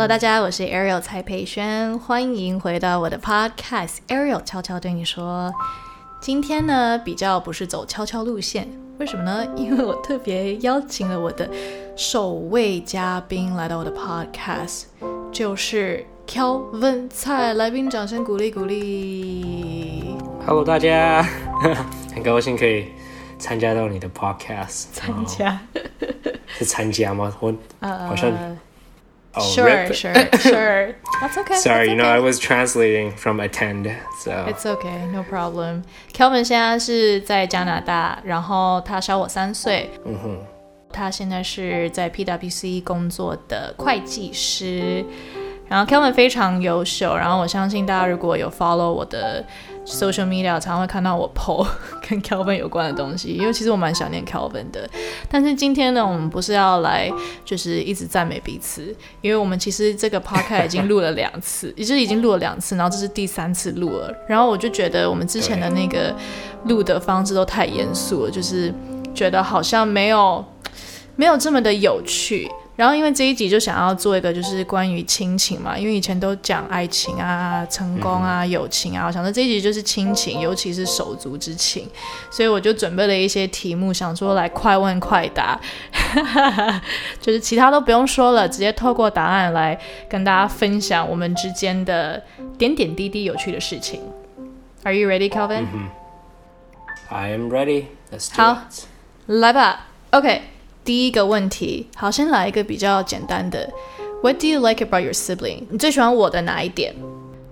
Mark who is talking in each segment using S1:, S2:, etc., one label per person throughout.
S1: Hello，大家，我是 Ariel 蔡佩轩，欢迎回到我的 Podcast。Ariel 悄悄对你说，今天呢比较不是走悄悄路线，为什么呢？因为我特别邀请了我的首位嘉宾来到我的 Podcast，就是 Kelvin 蔡，来宾掌声鼓励鼓励。
S2: Hello，大家，很高兴可以参加到你的 podcast。
S1: 参加，
S2: 是参加吗？我好像
S1: 呃
S2: 哦，
S1: Sure
S2: rip
S1: sure sure, that's okay.
S2: Sorry,
S1: that's
S2: you know I
S1: okay.
S2: was translating from attend, so
S1: It's okay, no problem. Kelvin 现在是在加拿大，然后他小我三岁。
S2: 嗯哼，
S1: 他现在是在 PwC 工作的会计师。然后 Kelvin 非常优秀，然后我相信大家如果有 follow 我的 social media，常常会看到我 po 跟 Kelvin 有关的东西，因为其实我蛮想念 Kelvin 的。但是今天呢，我们不是要来就是一直赞美彼此，因为我们其实这个 podcast 已经录了两次，也就是已经录了两次，然后这是第三次录了。然后我就觉得我们之前的那个录的方式都太严肃了，就是觉得好像没有没有这么的有趣。然后因为这一集就想要做一个就是关于亲情嘛，因为以前都讲爱情啊、成功啊、友情啊，我想说这一集就是亲情，尤其是手足之情，所以我就准备了一些题目，想说来快问快答，就是其他都不用说了，直接透过答案来跟大家分享我们之间的点点滴滴有趣的事情。Are you ready, Calvin？、
S2: I am ready. Let's do
S1: 好
S2: it.
S1: 来吧，OK，第一个问题，好，先来一个比较简单的。What do you like about your sibling？你最喜欢我的哪一点？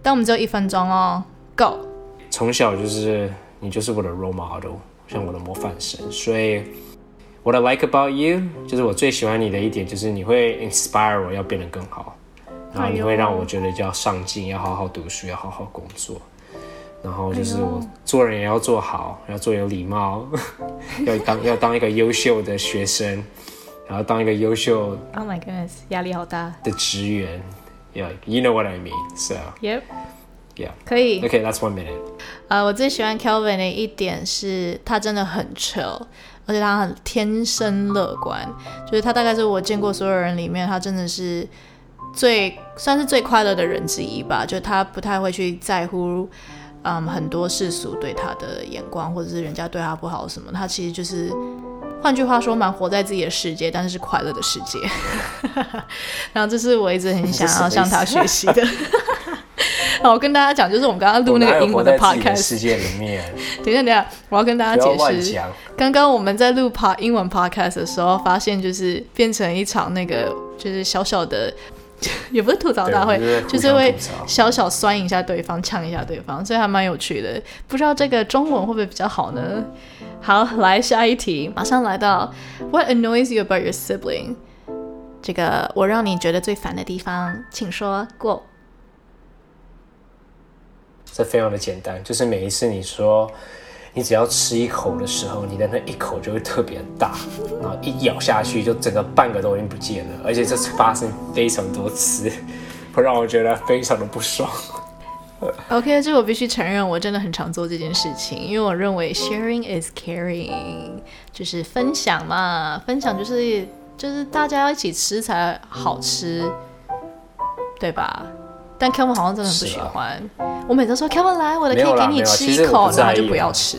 S1: 但我们只有一分钟哦，Go。
S2: 从小就是你就是我的 role model，像我的模范生，所以 What I like about you 就是我最喜欢你的一点，就是你会 inspire 我要变得更好，然后你会让我觉得要上进，要好好读书，要好好工作。然后就是我做人也要做好，要做有礼貌，要当要当一个优秀的学生，然后当一个优秀
S1: Oh my goodness，压力好大。
S2: 的职员。Yeah, you know what I mean. So Yep，yeah.
S1: 可以。
S2: Okay, that's one minute.
S1: 呃，我最喜欢 Kelvin 的一点是他真的很 chill，而且他很天生乐观，就是他大概是我见过所有人里面，他真的是最算是最快乐的人之一吧。就他不太会去在乎，嗯，很多世俗对他的眼光，或者是人家对他不好什么，他其实就是。换句话说，蛮活在自己的世界，但是是快乐的世界。然后这是我一直很想要向他学习的。好，我跟大家讲，就是我们刚刚录那个英文的 podcast，
S2: 世界里面，
S1: 等一下，等一下，我要跟大家解释。
S2: 讲。
S1: 刚刚我们在录 p 英文 podcast 的时候，发现就是变成一场那个就是小小的，也不是吐槽大会，
S2: 就
S1: 就是是会小小酸一下对方，呛一下对方，所以还蛮有趣的。不知道这个中文会不会比较好呢？好，来下一题，马上来到 What annoys you about your sibling？这个我让你觉得最烦的地方，请说过。
S2: 这非常的简单，就是每一次你说你只要吃一口的时候，你的那一口就会特别大，然后一咬下去就整个半个都已经不见了，而且这次发生非常多次，会让我觉得非常的不爽。
S1: OK，这我必须承认，我真的很常做这件事情，因为我认为 sharing is caring，就是分享嘛，分享就是就是大家要一起吃才好吃，对吧？但 Kevin 好像真的很不喜欢。我每次说 Kevin 来，我的可以给你吃一口，然后他就
S2: 不
S1: 要吃。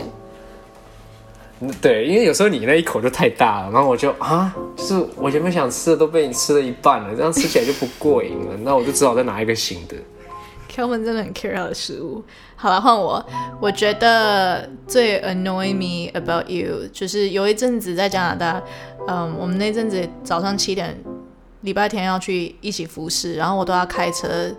S2: 嗯对，因为有时候你那一口就太大了，然后我就啊，就是我原本想吃的都被你吃了一半了，这样吃起来就不过瘾了，那我就只好再拿一个新的。
S1: Kelvin 真的很 care 他的食物。好了，换我。我觉得最 annoy me about you 就是有一阵子在加拿大，嗯，我们那阵子早上七点，礼拜天要去一起服侍，然后我都要开车，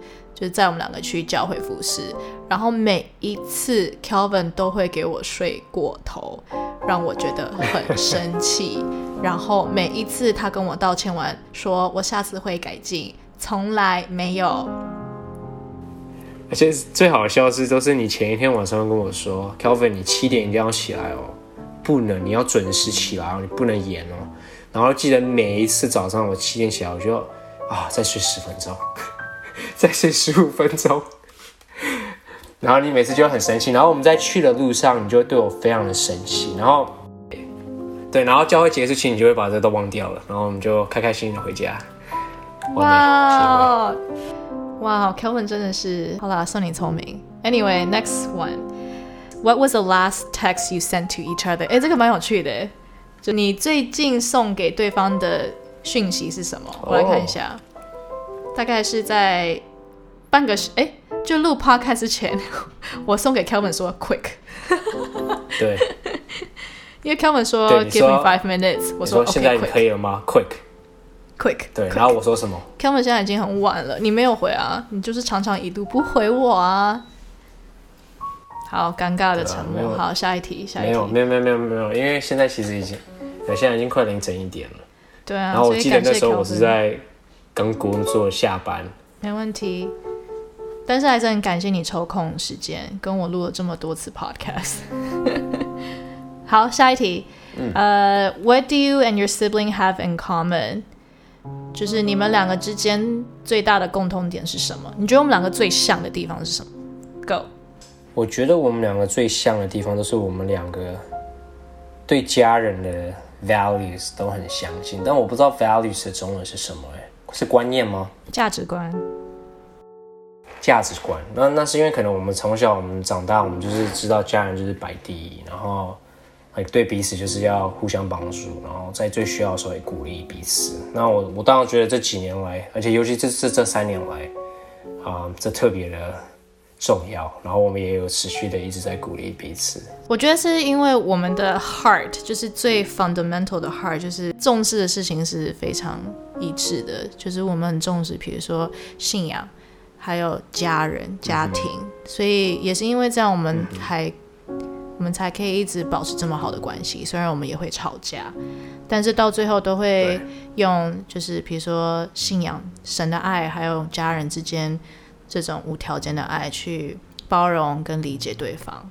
S1: 就是载我们两个去教会服侍。然后每一次 Kelvin 都会给我睡过头，让我觉得很生气。然后每一次他跟我道歉完，说我下次会改进，从来没有。
S2: 而且最好笑的是，都是你前一天晚上跟我说，Kelvin，你七点一定要起来哦，不能，你要准时起来哦，你不能延哦。然后记得每一次早上我七点起来，我就啊再睡十分钟，再睡十五分钟。然后你每次就会很生气，然后我们在去的路上，你就会对我非常的生气，然后对，然后教会结束期，你就会把这都忘掉了，然后我们就开开心心的回家。
S1: 哇哇，Kelvin 真的是好啦，算你聪明。Anyway，next one。What was the last text you sent to each other？哎，这个蛮有趣的。就你最近送给对方的讯息是什么？我来看一下。大概是在半个时，哎，就录 podcast 之前，我送给 Kelvin 说 quick。
S2: 对。
S1: 因为 Kelvin 说 give me five minutes，我说
S2: 现在可以了吗
S1: ？quick，quick。
S2: 对，然后我说什么
S1: ？Kelvin 现在已经很晚了，你没有回啊？你就是常常一度不回我啊。好尴尬的沉默。好，下一题，下一题。
S2: 没有，没有，没有，没有，没有，因为现在其实已经，对，现在已经快凌晨一点了。
S1: 对啊。
S2: 然后我记得那时候我是在刚工作下班。
S1: 没问题。但是还是很感谢你抽空时间跟我录了这么多次 podcast。好，下一题。呃，What do you and your sibling have in common？就是你们两个之间最大的共同点是什么？你觉得我们两个最像的地方是什么？Go。
S2: 我觉得我们两个最像的地方都是我们两个对家人的 values 都很相信，但我不知道 values 的中文是什么，哎，是观念吗？
S1: 价值观。
S2: 价值观。那那是因为可能我们从小我们长大，我们就是知道家人就是摆第一，然后对彼此就是要互相帮助，然后在最需要的时候也鼓励彼此。那我我当然觉得这几年来，而且尤其这这这三年来，啊，这特别的。重要，然后我们也有持续的一直在鼓励彼此。
S1: 我觉得是因为我们的 heart 就是最 fundamental 的 heart，就是重视的事情是非常一致的，就是我们很重视，比如说信仰，还有家人、家庭，所以也是因为这样，我们还我们才可以一直保持这么好的关系。虽然我们也会吵架，但是到最后都会用就是比如说信仰、神的爱，还有家人之间。这种无条件的爱，去包容跟理解对方。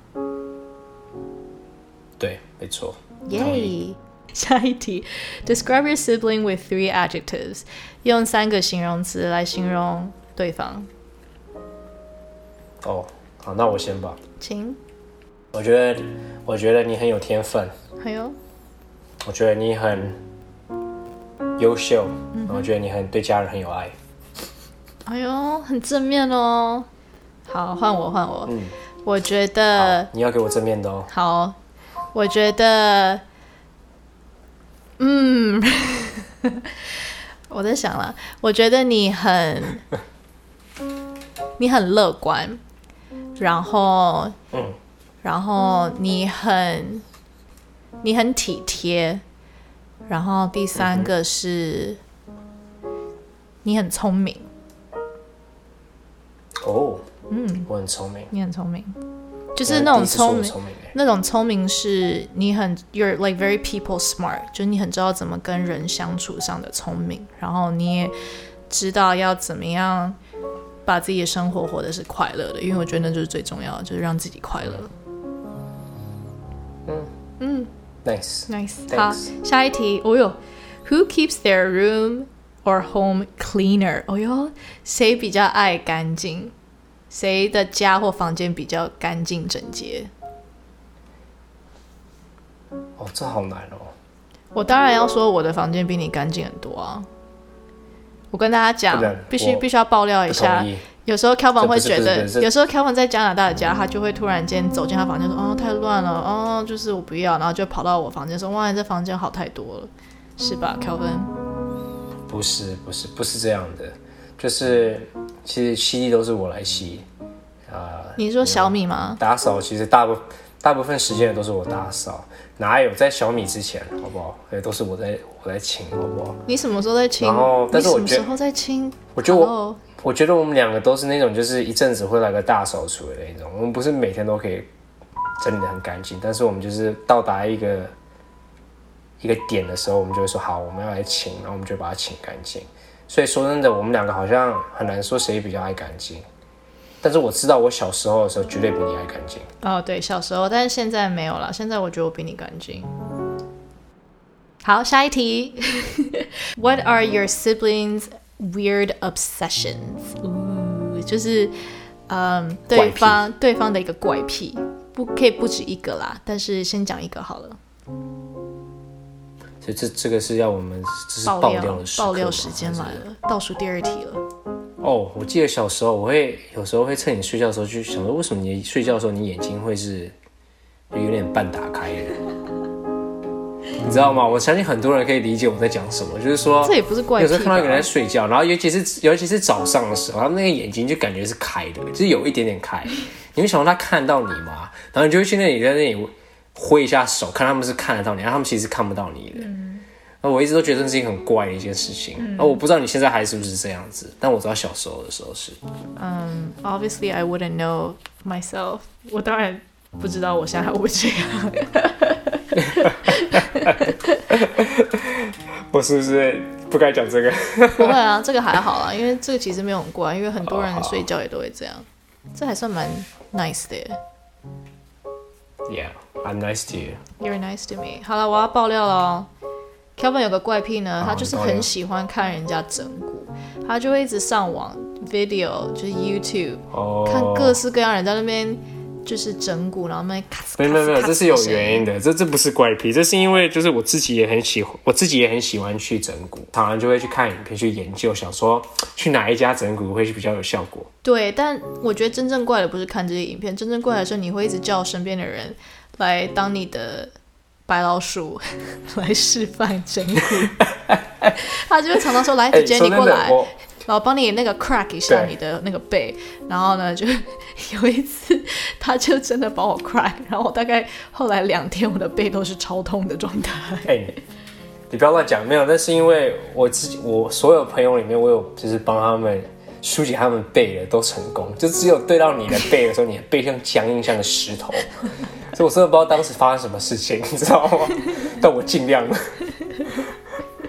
S2: 对，没错。
S1: 耶！下一题，Describe your sibling with three adjectives，用三个形容词来形容对方。
S2: 哦，好，那我先吧。
S1: 请。
S2: 我觉得，我觉得你很有天分。
S1: 还有。
S2: 我觉得你很优秀。嗯。我觉得你很对家人很有爱。
S1: 哎呦，很正面哦！好，换我，换我。嗯，我觉得
S2: 你要给我正面的哦。
S1: 好，我觉得，嗯，我在想了，我觉得你很，你很乐观，然后，嗯，然后你很，你很体贴，然后第三个是，你很聪明。
S2: 哦，嗯，我很聪明，
S1: 你很聪明，就是那种聪明，那种聪明是你很，you're like very people smart，就是你很知道怎么跟人相处上的聪明，然后你也知道要怎么样把自己的生活活的是快乐的，因为我觉得那就是最重要的，就是让自己快乐。
S2: 嗯嗯，nice，nice，
S1: 好，下一题，哦哟，Who keeps their room？or home cleaner，哦哟，谁比较爱干净？谁的家或房间比较干净整洁？
S2: 哦，这好难哦。
S1: 我当然要说我的房间比你干净很多啊。我跟大家讲，必须必须要爆料一下。有时候 Kevin 会觉得，有时候 Kevin 在加拿大的家，他就会突然间走进他房间说：“哦，太乱了，哦，就是我不要。”然后就跑到我房间说：“哇，你这房间好太多了，是吧，Kevin？”
S2: 不是不是不是这样的，就是其实吸地都是我来吸，
S1: 啊，你说小米吗？
S2: 打扫其实大部大部分时间都是我打扫，哪有在小米之前，好不好？也都是我在我在清，好不好？
S1: 你什么时候在清？
S2: 然后，但是我觉
S1: 得什么时候在清？
S2: 我觉得我我觉得我们两个都是那种就是一阵子会来个大扫除的那种，我们不是每天都可以整理的很干净，但是我们就是到达一个。一个点的时候，我们就会说好，我们要来清，然后我们就把它清干净。所以说真的，我们两个好像很难说谁比较爱干净。但是我知道，我小时候的时候绝对比你还干净。
S1: 哦，对，小时候，但是现在没有了。现在我觉得我比你干净。好，下一题。What are your siblings' weird obsessions？呜，就是嗯，对方对方的一个怪癖，不可以不止一个啦，但是先讲一个好了。
S2: 所以这这个是要我们这是
S1: 爆
S2: 爆料
S1: 爆料时间来了，倒数第二题了。
S2: 哦，我记得小时候我会有时候会趁你睡觉的时候去想说，为什么你睡觉的时候你眼睛会是就有点半打开的？你知道吗？我相信很多人可以理解我在讲什么，就是说
S1: 这也不是怪癖
S2: 有时候看到有人在？睡觉，然后尤其是尤其是早上的时候，他那个眼睛就感觉是开的，就是有一点点开。你会想到他看到你吗？然后你就会去那里在那里挥一下手，看他们是看得到你，然后他们其实看不到你的。然后我一直都觉得这是一个很怪的一件事情。然后我不知道你现在还是不是这样子，但我知道小时候的时候是。
S1: 嗯，Obviously I wouldn't know myself。我当然不知道我现在还会不会这样。
S2: 我是不是不该讲这个？
S1: 不会啊，这个还好啦，因为这个其实没有很怪，因为很多人睡觉也都会这样，这还算蛮 nice 的耶。
S2: Yeah, I'm nice to you.
S1: You're nice to me。好了，我要爆料了哦。Kelvin 有个怪癖呢，他就是很喜欢看人家整蛊，他就会一直上网 video，就是 YouTube
S2: 哦，
S1: 看各式各样人在那边就是整蛊，然后那边咔
S2: 没有没有没有，这是有原因的，这这不是怪癖，这是因为就是我自己也很喜欢，我自己也很喜欢去整蛊，常常就会去看影片去研究，想说去哪一家整蛊会比较有效果。
S1: 对，但我觉得真正怪的不是看这些影片，真正怪的是你会一直叫身边的人来当你的白老鼠 来示范整蛊，他就会常常说：“来，
S2: 哎，
S1: 姐姐你过来。”然后帮你那个 crack 一下你的那个背，然后呢，就 有一次他就真的帮我 crack，然后我大概后来两天我的背都是超痛的状态。
S2: 哎、你不要乱讲，没有，那是因为我自己，我所有朋友里面，我有就是帮他们疏解他们背的都成功，就只有对到你的背的时候，你的背像僵硬，像个石头，所以我真的不知道当时发生什么事情，你知道吗？但我尽量了，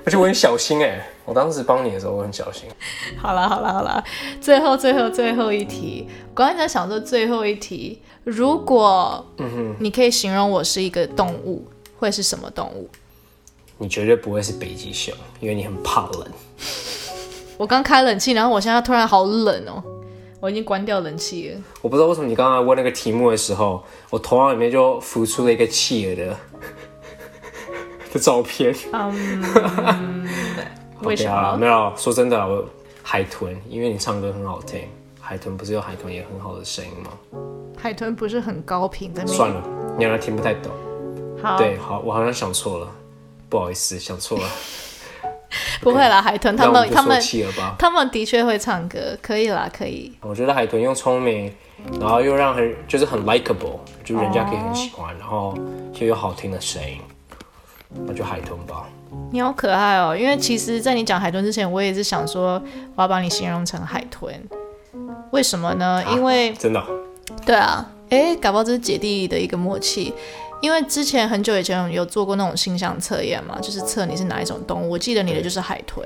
S2: 而且我很小心哎、我当时帮你的时候我很小心。
S1: 好了好了好了，最后最后最后一题，我刚才在想说最后一题，如果你可以形容我是一个动物，会是什么动物？
S2: 你绝对不会是北极熊，因为你很怕冷。
S1: 我刚开冷气，然后我现在突然好冷哦，我已经关掉冷气了。
S2: 我不知道为什么你刚刚问那个题目的时候，我头脑里面就浮出了一个企鹅的 的照片。
S1: 为什么？
S2: 没有，说真的，我海豚，因为你唱歌很好听，海豚不是有海豚也很好的声音吗？
S1: 海豚不是很高频在那边？
S2: 算了，你好像听不太懂。
S1: 好，
S2: 对，好，我好像想错了，不好意思，想错了。
S1: 不会啦，海豚他们他们。他们的确会唱歌，可以啦，可以。
S2: 我觉得海豚又聪明，然后又让很就是很 likable，就人家可以很喜欢，然后又有好听的声音，那就海豚吧。
S1: 你好可爱哦！因为其实，在你讲海豚之前，我也是想说，我要把你形容成海豚。为什么呢？因为
S2: 真的哦、
S1: 对啊，哎，搞不好这是姐弟的一个默契。因为之前很久以前有做过那种性向测验嘛，就是测你是哪一种动物。我记得你的就是海豚，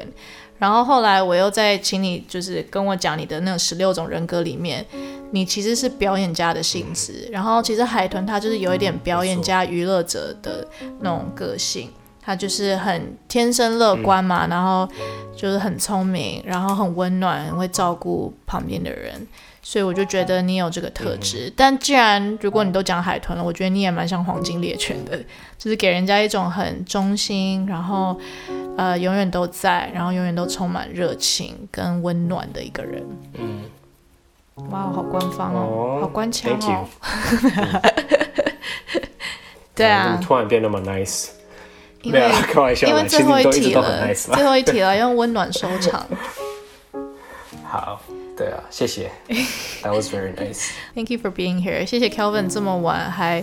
S1: 然后后来我又在请你就是跟我讲你的那十六种人格里面，你其实是表演家的性质。然后其实海豚它就是有一点表演家、娱乐者的那种个性，它就是很天生乐观嘛，然后就是很聪明，然后很温暖，很会照顾旁边的人。所以我就觉得你有这个特质，但既然如果你都讲海豚了，我觉得你也蛮像黄金猎犬的，就是给人家一种很忠心，然后呃永远都在，然后永远都充满热情跟温暖的一个人。嗯，哇，好官方哦，
S2: 哦
S1: 好官腔
S2: Thank
S1: 哦
S2: you。
S1: 对啊
S2: 突然变那么 nice？
S1: 因为
S2: 开玩笑
S1: 因为最后
S2: 一
S1: 题了
S2: ，nice
S1: 最。后一题了，用温暖收场。
S2: 好，对啊，谢谢，That was very nice。
S1: Thank you for being here。谢谢 Kelvin 这么晚还，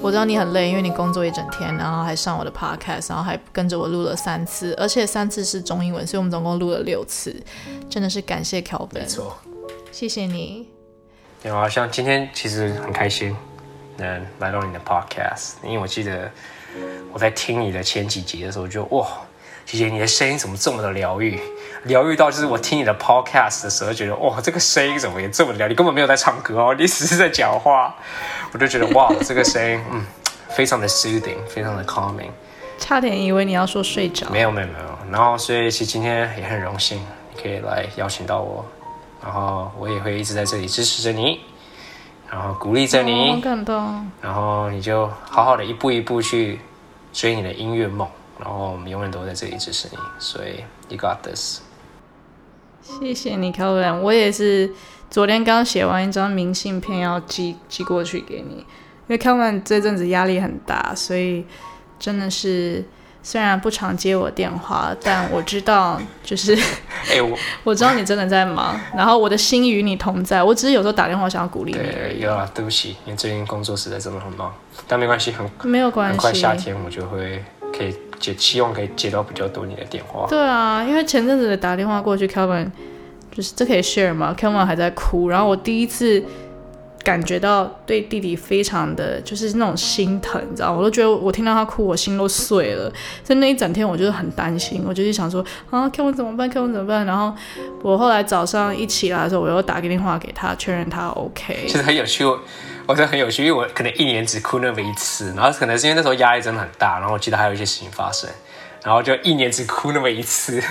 S1: 我知道你很累，因为你工作一整天，然后还上我的 podcast，然后还跟着我录了三次，而且三次是中英文，所以我们总共录了六次，真的是感谢 Kelvin，没
S2: 错，
S1: 谢谢你。
S2: 有啊，像今天其实很开心能来到你的 podcast，因为我记得我在听你的前几集的时候就，哇，姐姐你的声音怎么这么的疗愈？疗愈到就是我听你的 podcast 的时候，觉得哇，这个声音怎么也这么疗愈？你根本没有在唱歌哦，你只是在讲话，我就觉得哇，这个声音嗯，非常的 soothing，非常的 calming。
S1: 差点以为你要说睡着。
S2: 没有没有没有，然后所以其实今天也很荣幸，你可以来邀请到我，然后我也会一直在这里支持着你，然后鼓励着你，
S1: 好感动。
S2: 然后你就好好的一步一步去追你的音乐梦，然后我们永远都在这里支持你，所以 you got this。
S1: 谢谢你，Kevin。我也是昨天刚写完一张明信片要寄寄过去给你，因为 Kevin 这阵子压力很大，所以真的是。虽然不常接我电话，但我知道，就是，
S2: 哎，我
S1: 我知道你真的在忙，然后我的心与你同在。我只是有时候打电话想要鼓励你而已。
S2: 有啊，对不起，因为最近工作实在真的很忙，但没关系，很
S1: 没有关系。
S2: 很快夏天我就会可以接，期望可以接到比较多你的电话。
S1: 对啊，因为前阵子打电话过去，Kevin 就是这可以 share 吗？Kevin 还在哭，然后我第一次。感觉到对弟弟非常的就是那种心疼，你知道，我都觉得我听到他哭，我心都碎了。在那一整天，我就是很担心，我就是想说啊，看我怎么办，看我怎么办。然后我后来早上一起来的时候，我又打个电话给他，确认他 OK。
S2: 其实很有趣，我觉得很有趣，因为我可能一年只哭那么一次，然后可能是因为那时候压力真的很大，然后我记得还有一些事情发生，然后就一年只哭那么一次。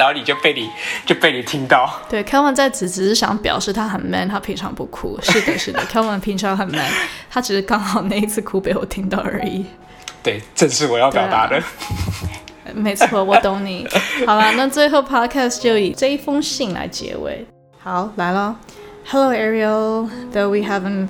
S2: 然后你就被你就被你听到。
S1: 对，Kevin 在此只是想表示他很 man，他平常不哭。是的，是的，Kevin 平常很 man，他只是刚好那一次哭被我听到而已。
S2: 对，正是我要表达的。
S1: 没错，我懂你。好了，那最后 Podcast 就以这一封信来结尾。好，来了。Hello Ariel，though we haven't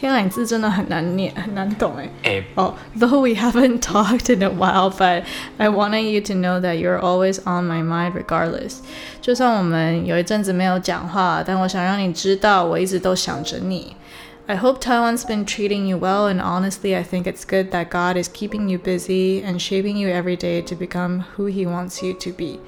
S1: 天啊，你字真的很难念，很难懂哎。哦，Though we haven't talked in a while, but I wanted you to know that you're always on my mind, regardless. 就算我们有一阵子没有讲话，但我想让你知道，我一直都想着你。I hope Taiwan's been treating you well, and honestly, I think it's good that God is keeping you busy and shaping you every day to become who He wants you to be.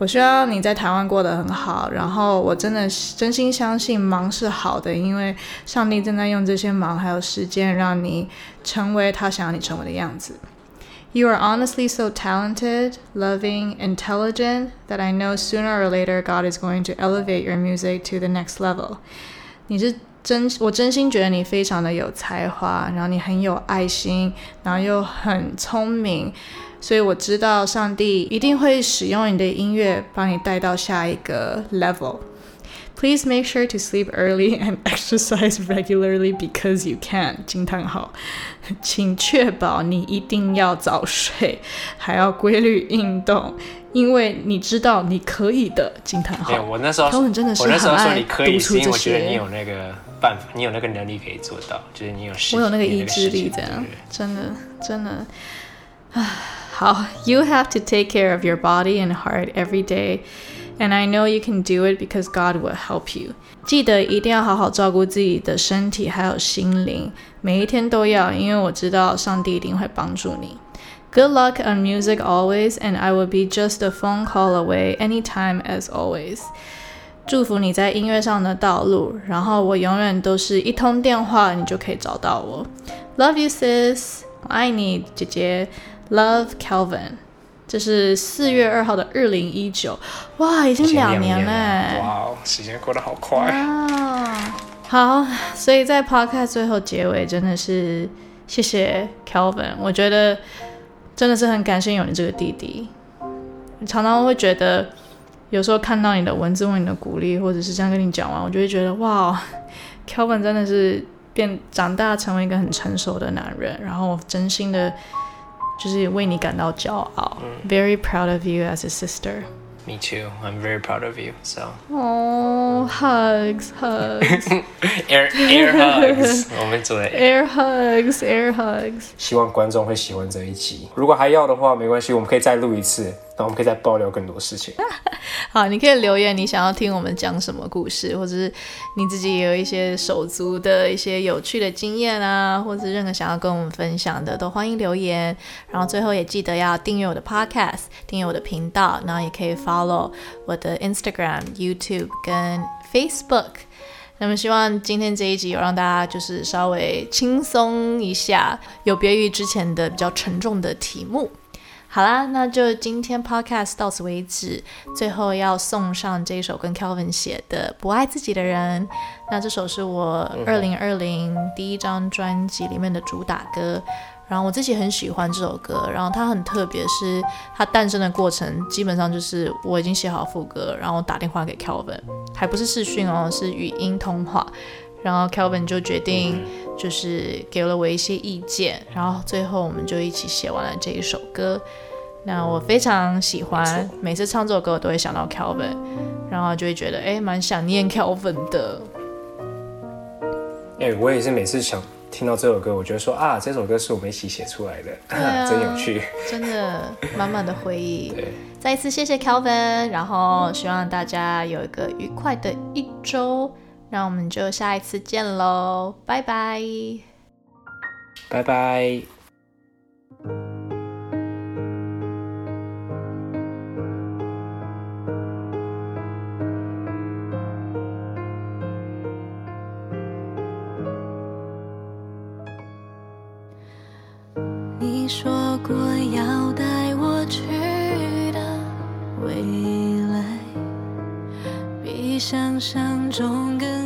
S1: 我希望你在台湾过得很好，然后我真的真心相信忙是好的，因为上帝正在用这些忙还有时间让你成为他想要你成为的样子。You are honestly so talented, loving, intelligent that I know sooner or later God is going to elevate your music to the next level. 你是真，我真心觉得你非常的有才华，然后你很有爱心，然后又很聪明。所以我知道上帝一定会使用你的音乐把你带到下一个 level。Please make sure to sleep early and exercise regularly because you can。惊叹号，请确保你一定要早睡，还要规律运动，因为你知道你可以的。惊叹号。
S2: 我那时候，
S1: 真的是很爱读出这些。
S2: 我觉得你有那个办法，你有那个能力可以做到，就是你有，
S1: 我有那个意志力，这样真的真的，唉。how you have to take care of your body and heart every day. And I know you can do it because God will help you. 记得一定要好好照顾自己的身体还有心灵，每一天都要，因为我知道上帝一定会帮助你。Good luck on music always, and I will be just a phone call away anytime as always. 祝福你在音乐上的道路，然后我永远都是一通电话你就可以找到我。Love you, sis. 我爱你，姐姐。 Love Calvin，这是四月二号的二零一九，哇，已经两年了，
S2: 哇，时间过得好快
S1: 啊！好，所以在 Podcast 最后结尾，真的是谢谢 Calvin，我觉得真的是很感谢有你这个弟弟。常常会觉得，有时候看到你的文字，问你的鼓励，或者是这样跟你讲完，我就会觉得，哇，Kelvin 真的是变长大成为一个很成熟的男人，然后真心的。就是为你感到骄傲。Very proud of you as a sister.
S2: Me too. I'm very proud of you. So.
S1: Oh, hugs, hugs.
S2: air air hugs. 我们做
S1: air hugs, air hugs.
S2: 希望观众会喜欢这一集。如果还要的话，没关系，我们可以再录一次。那我们可以再爆料更多事情。
S1: 好，你可以留言，你想要听我们讲什么故事，或者是你自己也有一些手足的一些有趣的经验啊，或者任何想要跟我们分享的，都欢迎留言。然后最后也记得要订阅我的 Podcast，订阅我的频道，然后也可以 follow 我的 Instagram、YouTube 跟 Facebook。那么希望今天这一集有让大家就是稍微轻松一下，有别于之前的比较沉重的题目。好啦，那就今天 podcast 到此为止。最后要送上这一首跟 Kelvin 写的《不爱自己的人》。那这首是我二零二零第一张专辑里面的主打歌，然后我自己很喜欢这首歌。然后它很特别，是它诞生的过程基本上就是我已经写好副歌，然后打电话给 Kelvin，还不是视讯哦，是语音通话。然后 Kelvin 就决定。
S3: 就是给了我一些意见，然后最后我们就一起写完了这一首歌。那我非常喜欢，每次唱这首歌我都会想到 Kelvin，然后就会觉得哎，蛮想念 Kelvin 的。
S2: 哎，我也是每次想听到这首歌，我觉得说啊，这首歌是我们一起写出来的，真有趣，
S3: 真的满满的回忆。
S2: 对，
S3: 再一次谢谢 Kelvin，然后希望大家有一个愉快的一周，那我们就下一次见喽，拜拜，
S2: 拜拜。
S1: 你说过要带我去的未来，比想象中更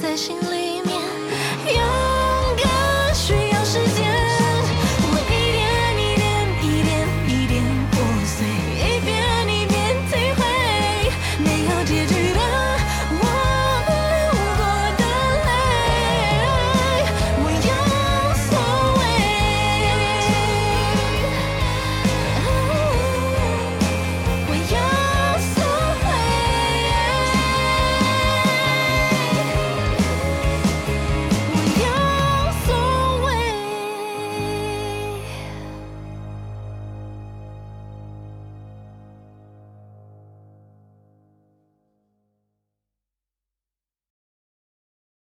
S1: 在心里面有